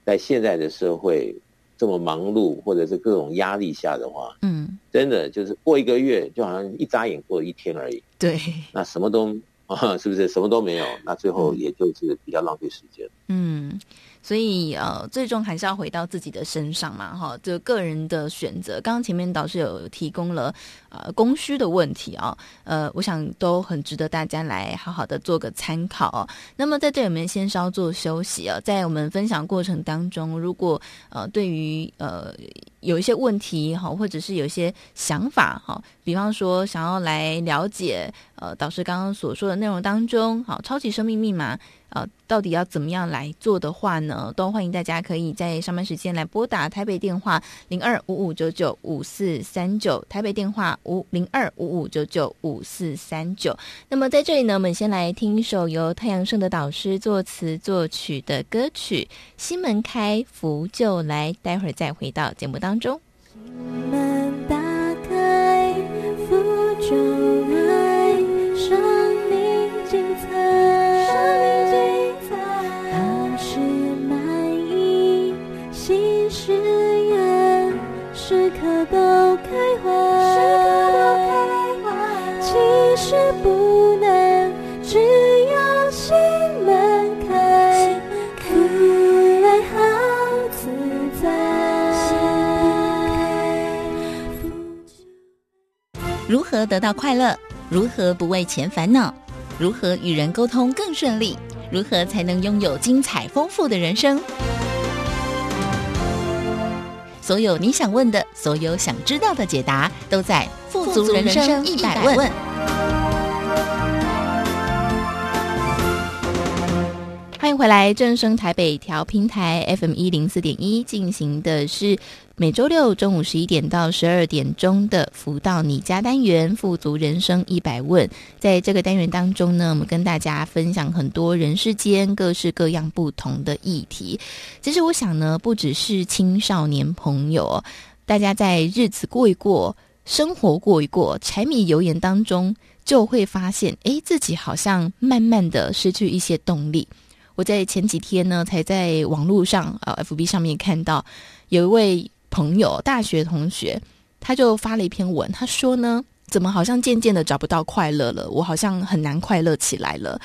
在现在的社会这么忙碌或者是各种压力下的话，嗯，真的就是过一个月就好像一眨眼过了一天而已，对，那什么都啊，是不是？什么都没有？那最后也就是比较浪费时间，嗯。所以呃，最终还是要回到自己的身上嘛，哈，就个人的选择。刚刚前面导师有提供了呃供需的问题啊，呃，我想都很值得大家来好好的做个参考。那么在这里面先稍作休息啊，在我们分享过程当中，如果呃对于呃有一些问题哈，或者是有一些想法哈，比方说想要来了解呃导师刚刚所说的内容当中，好，超级生命密码。呃，到底要怎么样来做的话呢？都欢迎大家可以在上班时间来拨打台北电话零二五五九九五四三九，台北电话五零二五五九九五四三九。那么在这里呢，我们先来听一首由太阳盛的导师作词作曲的歌曲《心门开，福就来》，待会儿再回到节目当中。门打开，如何得到快乐？如何不为钱烦恼？如何与人沟通更顺利？如何才能拥有精彩丰富的人生？所有你想问的，所有想知道的解答，都在《富足人生一百问》。欢迎回来，正声台北调频台 FM 一零四点一进行的是。每周六中午十一点到十二点钟的“福到你家”单元，“富足人生一百问”。在这个单元当中呢，我们跟大家分享很多人世间各式各样不同的议题。其实我想呢，不只是青少年朋友。大家在日子过一过，生活过一过，柴米油盐当中，就会发现，哎，自己好像慢慢的失去一些动力。我在前几天呢，才在网络上，呃，FB 上面看到有一位朋友，大学同学，他就发了一篇文，他说呢，怎么好像渐渐的找不到快乐了？我好像很难快乐起来了。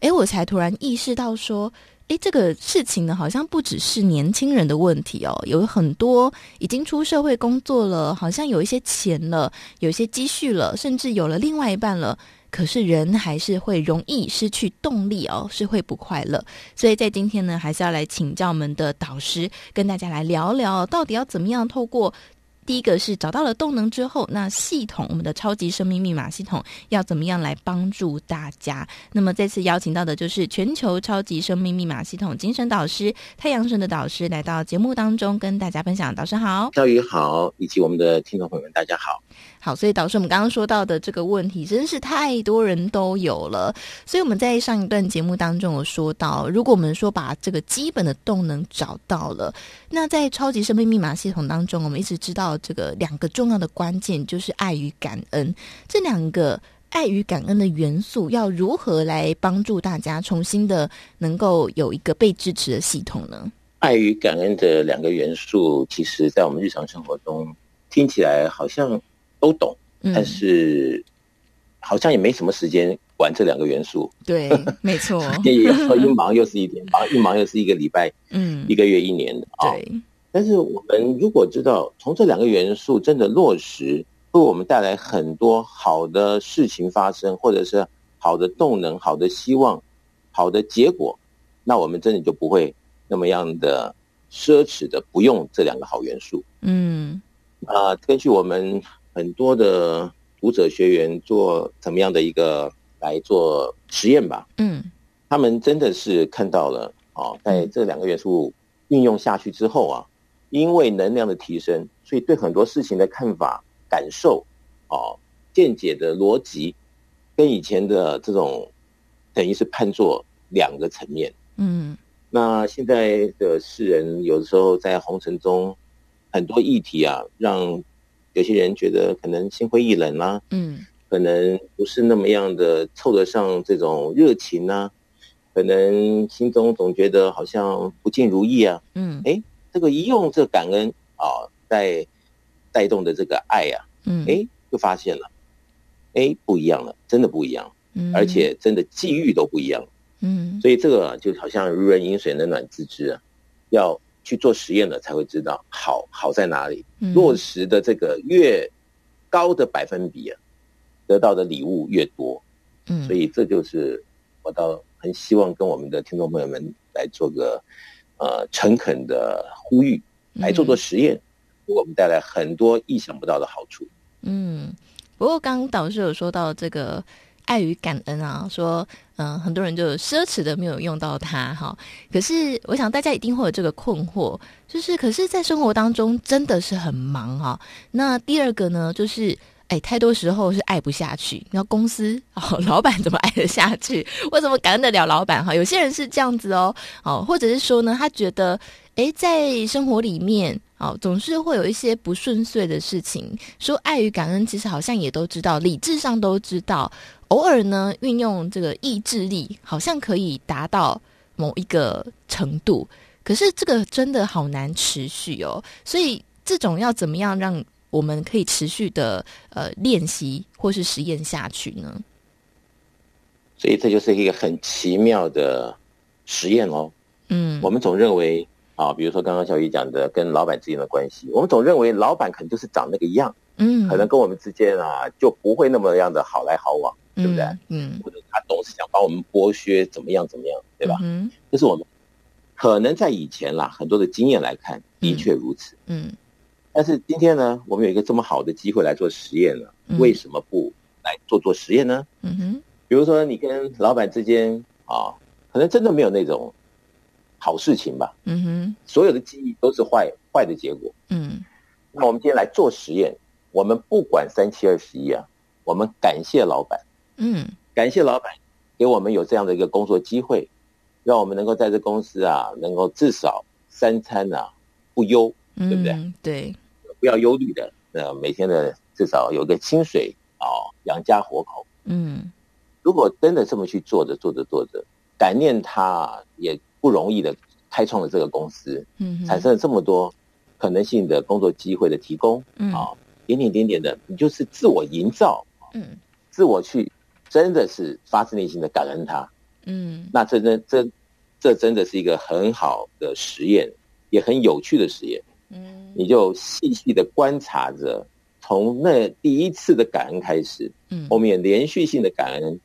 哎，我才突然意识到说。诶，这个事情呢，好像不只是年轻人的问题哦，有很多已经出社会工作了，好像有一些钱了，有一些积蓄了，甚至有了另外一半了，可是人还是会容易失去动力哦，是会不快乐。所以在今天呢，还是要来请教我们的导师，跟大家来聊聊，到底要怎么样透过。第一个是找到了动能之后，那系统我们的超级生命密码系统要怎么样来帮助大家？那么这次邀请到的就是全球超级生命密码系统精神导师太阳神的导师来到节目当中跟大家分享。导师好，小雨好，以及我们的听众朋友们大家好。好，所以导致我们刚刚说到的这个问题，真是太多人都有了。所以我们在上一段节目当中有说到，如果我们说把这个基本的动能找到了，那在超级生命密码系统当中，我们一直知道。这个两个重要的关键就是爱与感恩，这两个爱与感恩的元素要如何来帮助大家重新的能够有一个被支持的系统呢？爱与感恩的两个元素，其实在我们日常生活中听起来好像都懂，嗯、但是好像也没什么时间玩这两个元素。对，没错，一忙又是一天，忙一忙又是一个礼拜，嗯，一个月，一年的，对。但是我们如果知道从这两个元素真的落实，为我们带来很多好的事情发生，或者是好的动能、好的希望、好的结果，那我们真的就不会那么样的奢侈的不用这两个好元素。嗯，啊、呃，根据我们很多的读者学员做怎么样的一个来做实验吧。嗯，他们真的是看到了啊，在这两个元素运用下去之后啊。因为能量的提升，所以对很多事情的看法、感受，哦，见解的逻辑，跟以前的这种等于是判作两个层面。嗯，那现在的世人有的时候在红尘中，很多议题啊，让有些人觉得可能心灰意冷啦、啊，嗯，可能不是那么样的凑得上这种热情啊，可能心中总觉得好像不尽如意啊，嗯，哎。这个一用这个感恩啊，带带动的这个爱呀、啊，嗯，哎，就发现了，哎，不一样了，真的不一样，嗯，而且真的际遇都不一样，嗯，所以这个就好像如人饮水，冷暖自知啊，要去做实验了才会知道好好在哪里，落实的这个越高的百分比啊，得到的礼物越多，嗯，所以这就是我倒很希望跟我们的听众朋友们来做个。呃，诚恳的呼吁来做做实验，给、嗯、我们带来很多意想不到的好处。嗯，不过刚刚导师有说到这个爱与感恩啊，说嗯、很多人就奢侈的没有用到它哈。可是我想大家一定会有这个困惑，就是可是在生活当中真的是很忙哈。那第二个呢，就是。哎，太多时候是爱不下去。那公司哦，老板怎么爱得下去？为什么感恩得了老板？哈，有些人是这样子哦，哦，或者是说呢，他觉得，哎，在生活里面，哦，总是会有一些不顺遂的事情。说爱与感恩，其实好像也都知道，理智上都知道。偶尔呢，运用这个意志力，好像可以达到某一个程度。可是这个真的好难持续哦。所以这种要怎么样让？我们可以持续的呃练习或是实验下去呢，所以这就是一个很奇妙的实验哦。嗯，我们总认为啊，比如说刚刚小雨讲的跟老板之间的关系，我们总认为老板可能就是长那个样，嗯，可能跟我们之间啊就不会那么样的好来好往，对不对？嗯，或者他总是想把我们剥削，怎么样怎么样，对吧？嗯，这是我们可能在以前啦很多的经验来看，的确如此。嗯。嗯但是今天呢，我们有一个这么好的机会来做实验了，为什么不来做做实验呢？嗯哼，比如说你跟老板之间啊，可能真的没有那种好事情吧。嗯哼，所有的记忆都是坏坏的结果。嗯，那我们今天来做实验，我们不管三七二十一啊，我们感谢老板。嗯，感谢老板给我们有这样的一个工作机会，让我们能够在这公司啊，能够至少三餐啊不忧，对不对？对。不要忧虑的，呃，每天的至少有个薪水啊，养家活口。嗯，如果真的这么去做着做着做着，感念他也不容易的开创了这个公司，嗯，产生了这么多可能性的工作机会的提供，嗯，啊，点点点点的，你就是自我营造，嗯，自我去真的是发自内心的感恩他，嗯，那这真这这真的是一个很好的实验，也很有趣的实验，嗯，你就细细的观察着，从那第一次的感恩开始，嗯，后面连续性的感恩，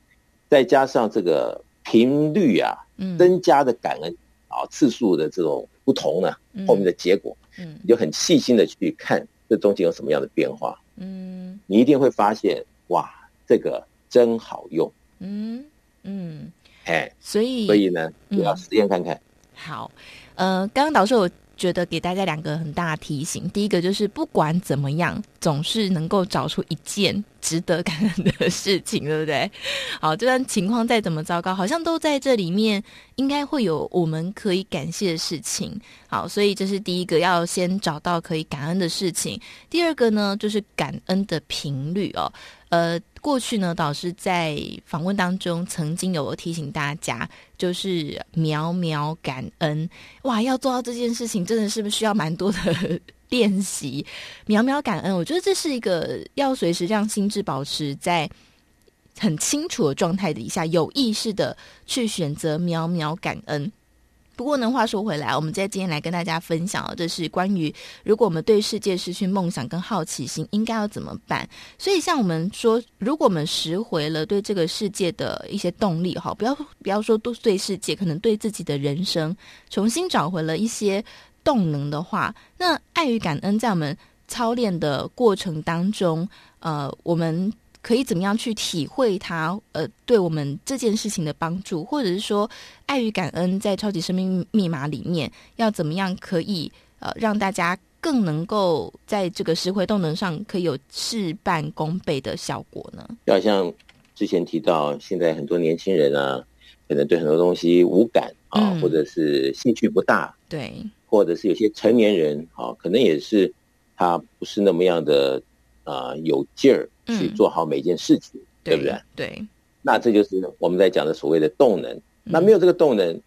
再加上这个频率啊，嗯，增加的感恩啊，次数的这种不同呢，后面的结果，嗯，你就很细心的去看这中间有什么样的变化，嗯，你一定会发现，哇，这个真好用，嗯嗯。哎，所以所以呢，就要实验看看。嗯、好，呃，刚刚导师我觉得给大家两个很大的提醒，第一个就是不管怎么样，总是能够找出一件值得感恩的事情，对不对？好，就算情况再怎么糟糕，好像都在这里面，应该会有我们可以感谢的事情。好，所以这是第一个，要先找到可以感恩的事情。第二个呢，就是感恩的频率哦。呃，过去呢，导师在访问当中曾经有提醒大家，就是秒秒感恩。哇，要做到这件事情，真的是不是需要蛮多的练习？秒秒感恩，我觉得这是一个要随时让心智保持在很清楚的状态底下，有意识的去选择秒秒感恩。不过呢，话说回来，我们在今天来跟大家分享的，这是关于如果我们对世界失去梦想跟好奇心，应该要怎么办？所以，像我们说，如果我们拾回了对这个世界的一些动力，哈，不要不要说都对世界，可能对自己的人生重新找回了一些动能的话，那爱与感恩在我们操练的过程当中，呃，我们。可以怎么样去体会它？呃，对我们这件事情的帮助，或者是说，爱与感恩在超级生命密码里面要怎么样可以呃让大家更能够在这个拾回动能上可以有事半功倍的效果呢？要像之前提到，现在很多年轻人啊，可能对很多东西无感啊，嗯、或者是兴趣不大，对，或者是有些成年人啊，可能也是他不是那么样的啊有劲儿。去做好每件事情，嗯、对不对？对，那这就是我们在讲的所谓的动能。那没有这个动能，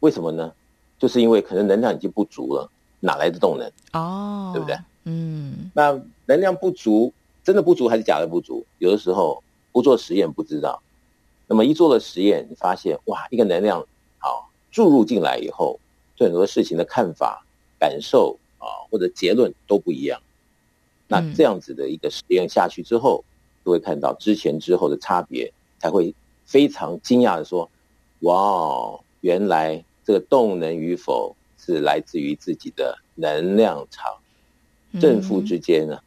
为什么呢？就是因为可能能量已经不足了，哪来的动能？哦，对不对？嗯，那能量不足，真的不足还是假的不足？有的时候不做实验不知道。那么一做了实验，你发现哇，一个能量好注入进来以后，对很多事情的看法、感受啊，或者结论都不一样。那这样子的一个实验下去之后，就会看到之前之后的差别，才会非常惊讶的说：“哇，原来这个动能与否是来自于自己的能量场，正负之间呢，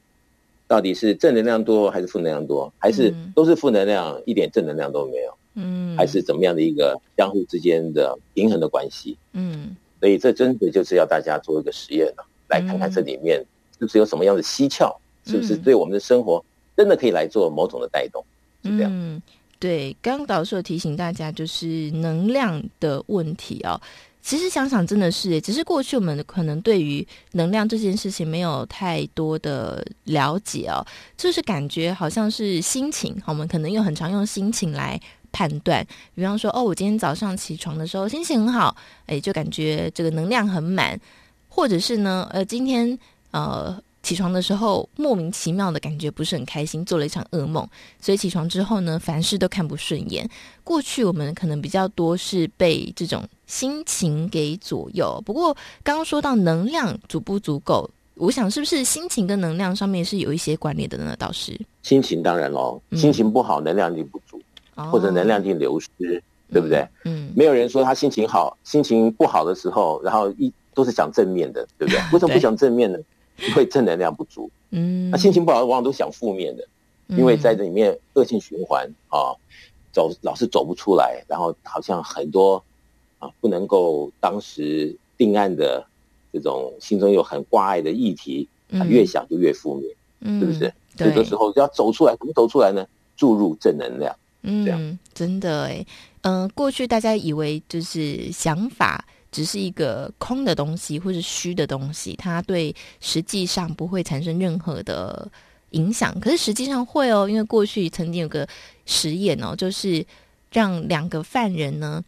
到底是正能量多还是负能量多，还是都是负能量，一点正能量都没有？嗯，还是怎么样的一个相互之间的平衡的关系？嗯，所以这真的就是要大家做一个实验了，来看看这里面。”是不是有什么样的蹊跷？是不是对我们的生活真的可以来做某种的带动？是这样。嗯，对。刚刚导师提醒大家，就是能量的问题哦。其实想想，真的是，只是过去我们可能对于能量这件事情没有太多的了解哦。就是感觉好像是心情，我们可能又很常用心情来判断。比方说，哦，我今天早上起床的时候心情很好，哎，就感觉这个能量很满，或者是呢，呃，今天。呃，起床的时候莫名其妙的感觉不是很开心，做了一场噩梦，所以起床之后呢，凡事都看不顺眼。过去我们可能比较多是被这种心情给左右。不过刚刚说到能量足不足够，我想是不是心情跟能量上面是有一些关联的呢？倒是，心情当然喽，心情不好，能量就不足，嗯、或者能量就流失，哦、对不对？嗯，没有人说他心情好，心情不好的时候，然后一都是讲正面的，对不对？为什么不想正面呢？因为正能量不足，嗯，那心情不好，往往都想负面的，因为在这里面恶性循环啊，走老是走不出来，然后好像很多啊不能够当时定案的这种心中有很挂碍的议题，他越想就越负面，嗯，是不是？对，有的时候要走出来，怎么走出来呢？注入正能量，嗯，这样真的诶，嗯，过去大家以为就是想法。只是一个空的东西或是虚的东西，它对实际上不会产生任何的影响。可是实际上会哦，因为过去曾经有个实验哦，就是让两个犯人呢，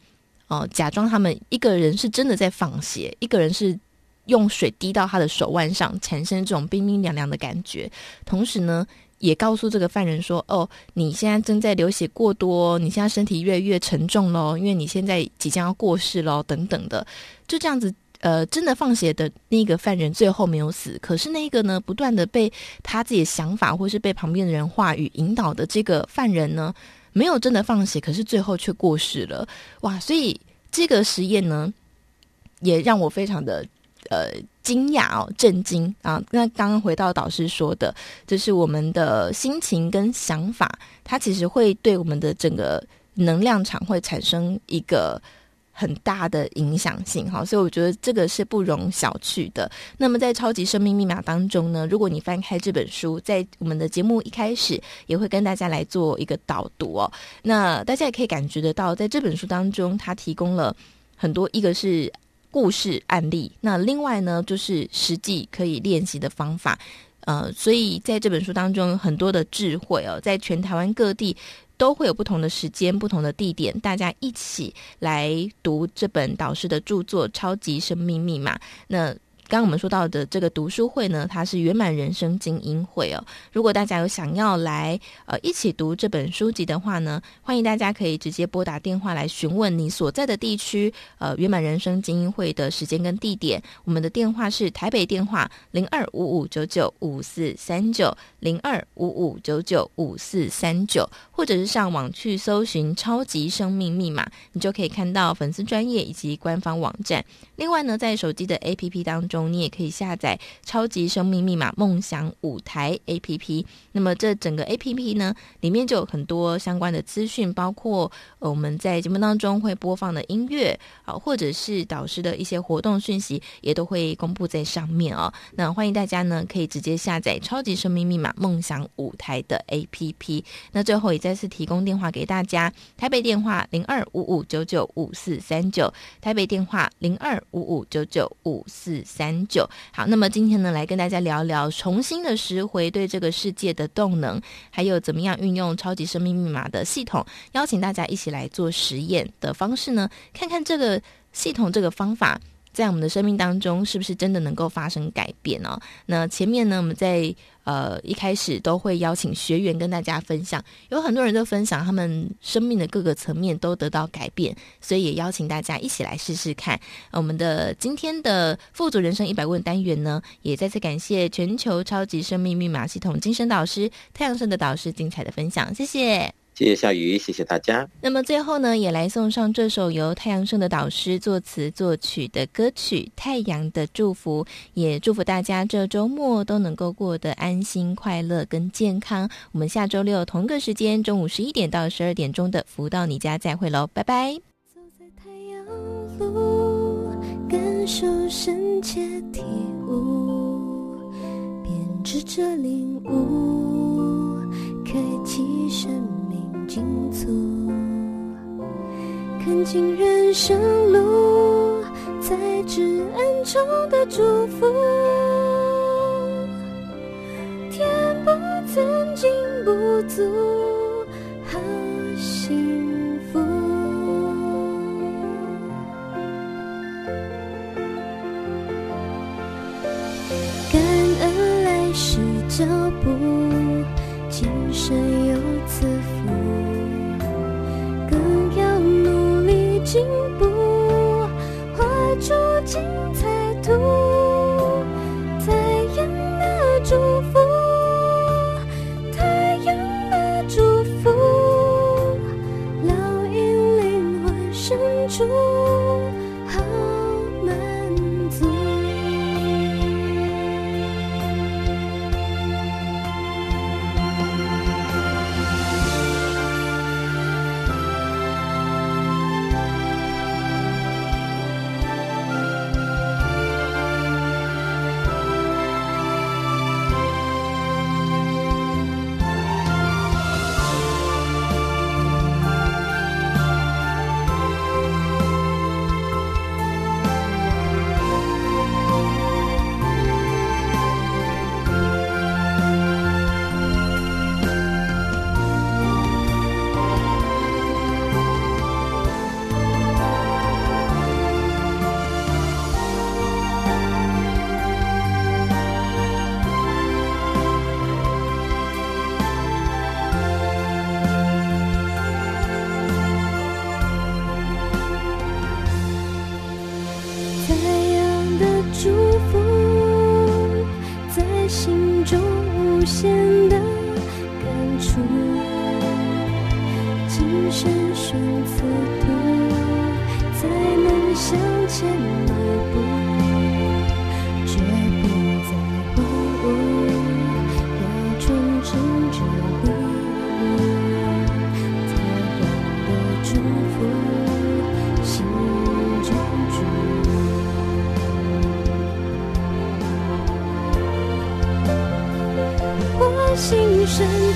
哦、假装他们一个人是真的在放血，一个人是用水滴到他的手腕上，产生这种冰冰凉凉的感觉，同时呢。也告诉这个犯人说：“哦，你现在正在流血过多，你现在身体越来越沉重喽，因为你现在即将要过世喽，等等的。”就这样子，呃，真的放血的那个犯人最后没有死，可是那个呢，不断的被他自己的想法或是被旁边的人话语引导的这个犯人呢，没有真的放血，可是最后却过世了。哇！所以这个实验呢，也让我非常的。呃，惊讶哦，震惊啊！那刚刚回到导师说的，就是我们的心情跟想法，它其实会对我们的整个能量场会产生一个很大的影响性哈。所以我觉得这个是不容小觑的。那么在超级生命密码当中呢，如果你翻开这本书，在我们的节目一开始也会跟大家来做一个导读哦。那大家也可以感觉得到，在这本书当中，它提供了很多，一个是。故事案例，那另外呢，就是实际可以练习的方法，呃，所以在这本书当中很多的智慧哦，在全台湾各地都会有不同的时间、不同的地点，大家一起来读这本导师的著作《超级生命密码》。那刚我们说到的这个读书会呢，它是圆满人生精英会哦。如果大家有想要来呃一起读这本书籍的话呢，欢迎大家可以直接拨打电话来询问你所在的地区呃圆满人生精英会的时间跟地点。我们的电话是台北电话零二五五九九五四三九零二五五九九五四三九，或者是上网去搜寻“超级生命密码”，你就可以看到粉丝专业以及官方网站。另外呢，在手机的 APP 当中。你也可以下载《超级生命密码梦想舞台》APP。那么这整个 APP 呢，里面就有很多相关的资讯，包括我们在节目当中会播放的音乐啊，或者是导师的一些活动讯息，也都会公布在上面哦。那欢迎大家呢，可以直接下载《超级生命密码梦想舞台》的 APP。那最后也再次提供电话给大家：台北电话零二五五九九五四三九，台北电话零二五五九九五四三。很久好，那么今天呢，来跟大家聊聊重新的拾回对这个世界的动能，还有怎么样运用超级生命密码的系统，邀请大家一起来做实验的方式呢，看看这个系统这个方法。在我们的生命当中，是不是真的能够发生改变呢？那前面呢，我们在呃一开始都会邀请学员跟大家分享，有很多人都分享他们生命的各个层面都得到改变，所以也邀请大家一起来试试看。我们的今天的富足人生一百问单元呢，也再次感谢全球超级生命密码系统精神导师太阳神的导师精彩的分享，谢谢。谢谢小雨，谢谢大家。那么最后呢，也来送上这首由太阳盛的导师作词作曲的歌曲《太阳的祝福》，也祝福大家这周末都能够过得安心、快乐跟健康。我们下周六同个时间，中午十一点到十二点钟的福到你家再会喽，拜拜。走在太阳路，感受深切体悟，编织着领悟，开启生。尽足，看尽人生路，才知恩宠的祝福。填补曾经不足，好幸福。感恩来时脚步，今生有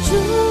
祝